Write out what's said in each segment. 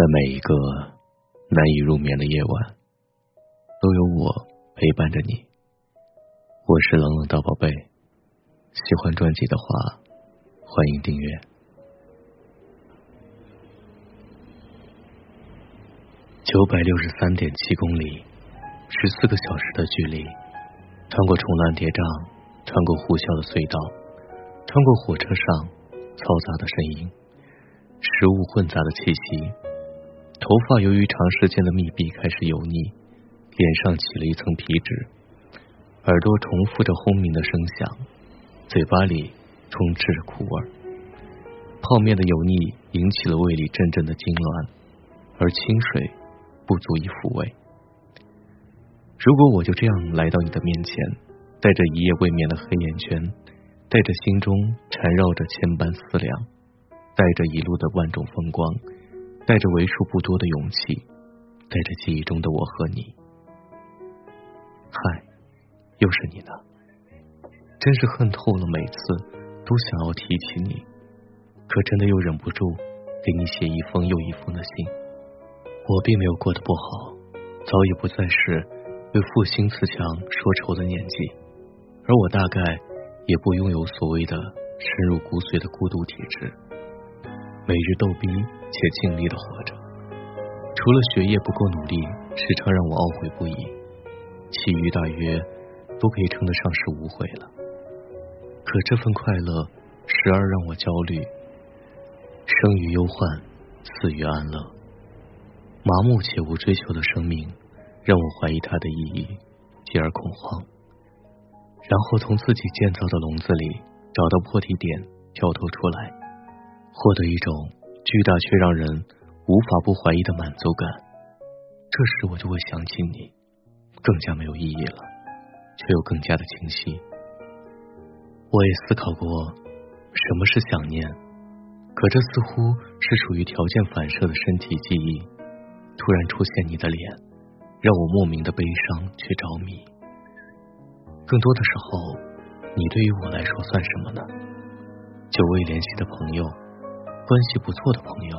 在每一个难以入眠的夜晚，都有我陪伴着你。我是冷冷的宝贝，喜欢专辑的话，欢迎订阅。九百六十三点七公里，十四个小时的距离，穿过重峦叠嶂，穿过呼啸的隧道，穿过火车上嘈杂的声音，食物混杂的气息。头发由于长时间的密闭开始油腻，脸上起了一层皮脂，耳朵重复着轰鸣的声响，嘴巴里充斥着苦味。泡面的油腻引起了胃里阵阵的痉挛，而清水不足以抚慰。如果我就这样来到你的面前，带着一夜未眠的黑眼圈，带着心中缠绕着千般思量，带着一路的万种风光。带着为数不多的勇气，带着记忆中的我和你，嗨，又是你呢！真是恨透了，每次都想要提起你，可真的又忍不住给你写一封又一封的信。我并没有过得不好，早已不再是为负心自强说愁的年纪，而我大概也不拥有所谓的深入骨髓的孤独体质，每日逗逼。且尽力的活着，除了学业不够努力，时常让我懊悔不已，其余大约都可以称得上是无悔了。可这份快乐时而让我焦虑，生于忧患，死于安乐。麻木且无追求的生命，让我怀疑它的意义，继而恐慌，然后从自己建造的笼子里找到破题点，跳脱出来，获得一种。巨大却让人无法不怀疑的满足感，这时我就会想起你，更加没有意义了，却又更加的清晰。我也思考过什么是想念，可这似乎是属于条件反射的身体记忆。突然出现你的脸，让我莫名的悲伤却着迷。更多的时候，你对于我来说算什么呢？久未联系的朋友。关系不错的朋友，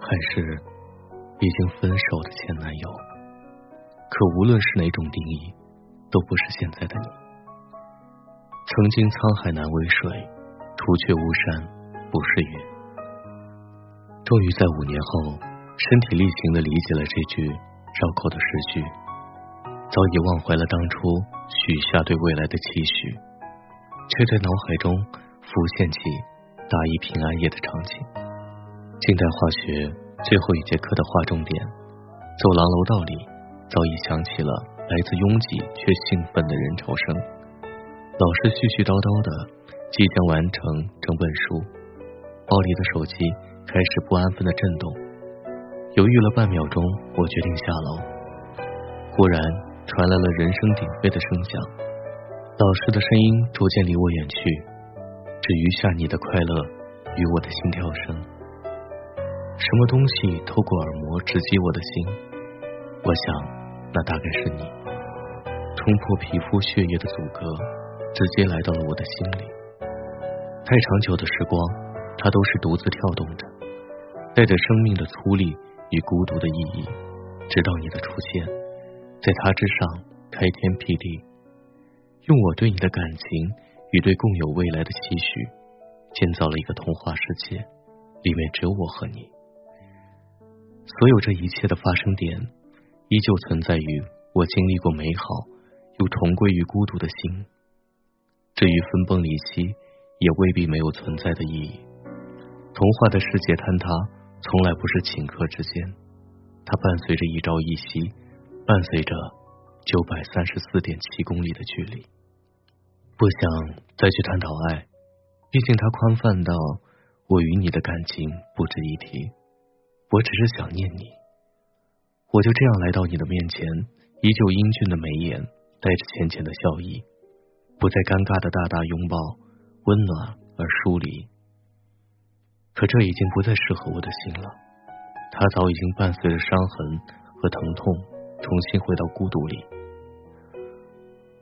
还是已经分手的前男友？可无论是哪种定义，都不是现在的你。曾经沧海难为水，除却巫山不是云。终于在五年后，身体力行的理解了这句绕口的诗句，早已忘怀了当初许下对未来的期许，却在脑海中浮现起。大一平安夜的场景，近代化学最后一节课的划重点，走廊楼道里早已响起了来自拥挤却兴奋的人潮声。老师絮絮叨叨的即将完成整本书，包里的手机开始不安分的震动。犹豫了半秒钟，我决定下楼。忽然传来了人声鼎沸的声响，老师的声音逐渐离我远去。只余下你的快乐与我的心跳声。什么东西透过耳膜直击我的心？我想，那大概是你，冲破皮肤血液的阻隔，直接来到了我的心里。太长久的时光，它都是独自跳动着，带着生命的粗粝与孤独的意义。直到你的出现，在它之上开天辟地，用我对你的感情。与对共有未来的期许，建造了一个童话世界，里面只有我和你。所有这一切的发生点，依旧存在于我经历过美好，又重归于孤独的心。至于分崩离析，也未必没有存在的意义。童话的世界坍塌，从来不是顷刻之间，它伴随着一朝一夕，伴随着九百三十四点七公里的距离。不想再去探讨爱，毕竟它宽泛到我与你的感情不值一提。我只是想念你，我就这样来到你的面前，依旧英俊的眉眼，带着浅浅的笑意，不再尴尬的大大拥抱，温暖而疏离。可这已经不再适合我的心了，它早已经伴随着伤痕和疼痛，重新回到孤独里。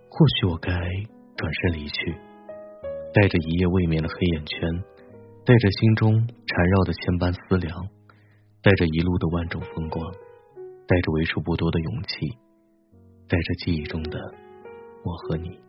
或许我该。转身离去，带着一夜未眠的黑眼圈，带着心中缠绕的千般思量，带着一路的万种风光，带着为数不多的勇气，带着记忆中的我和你。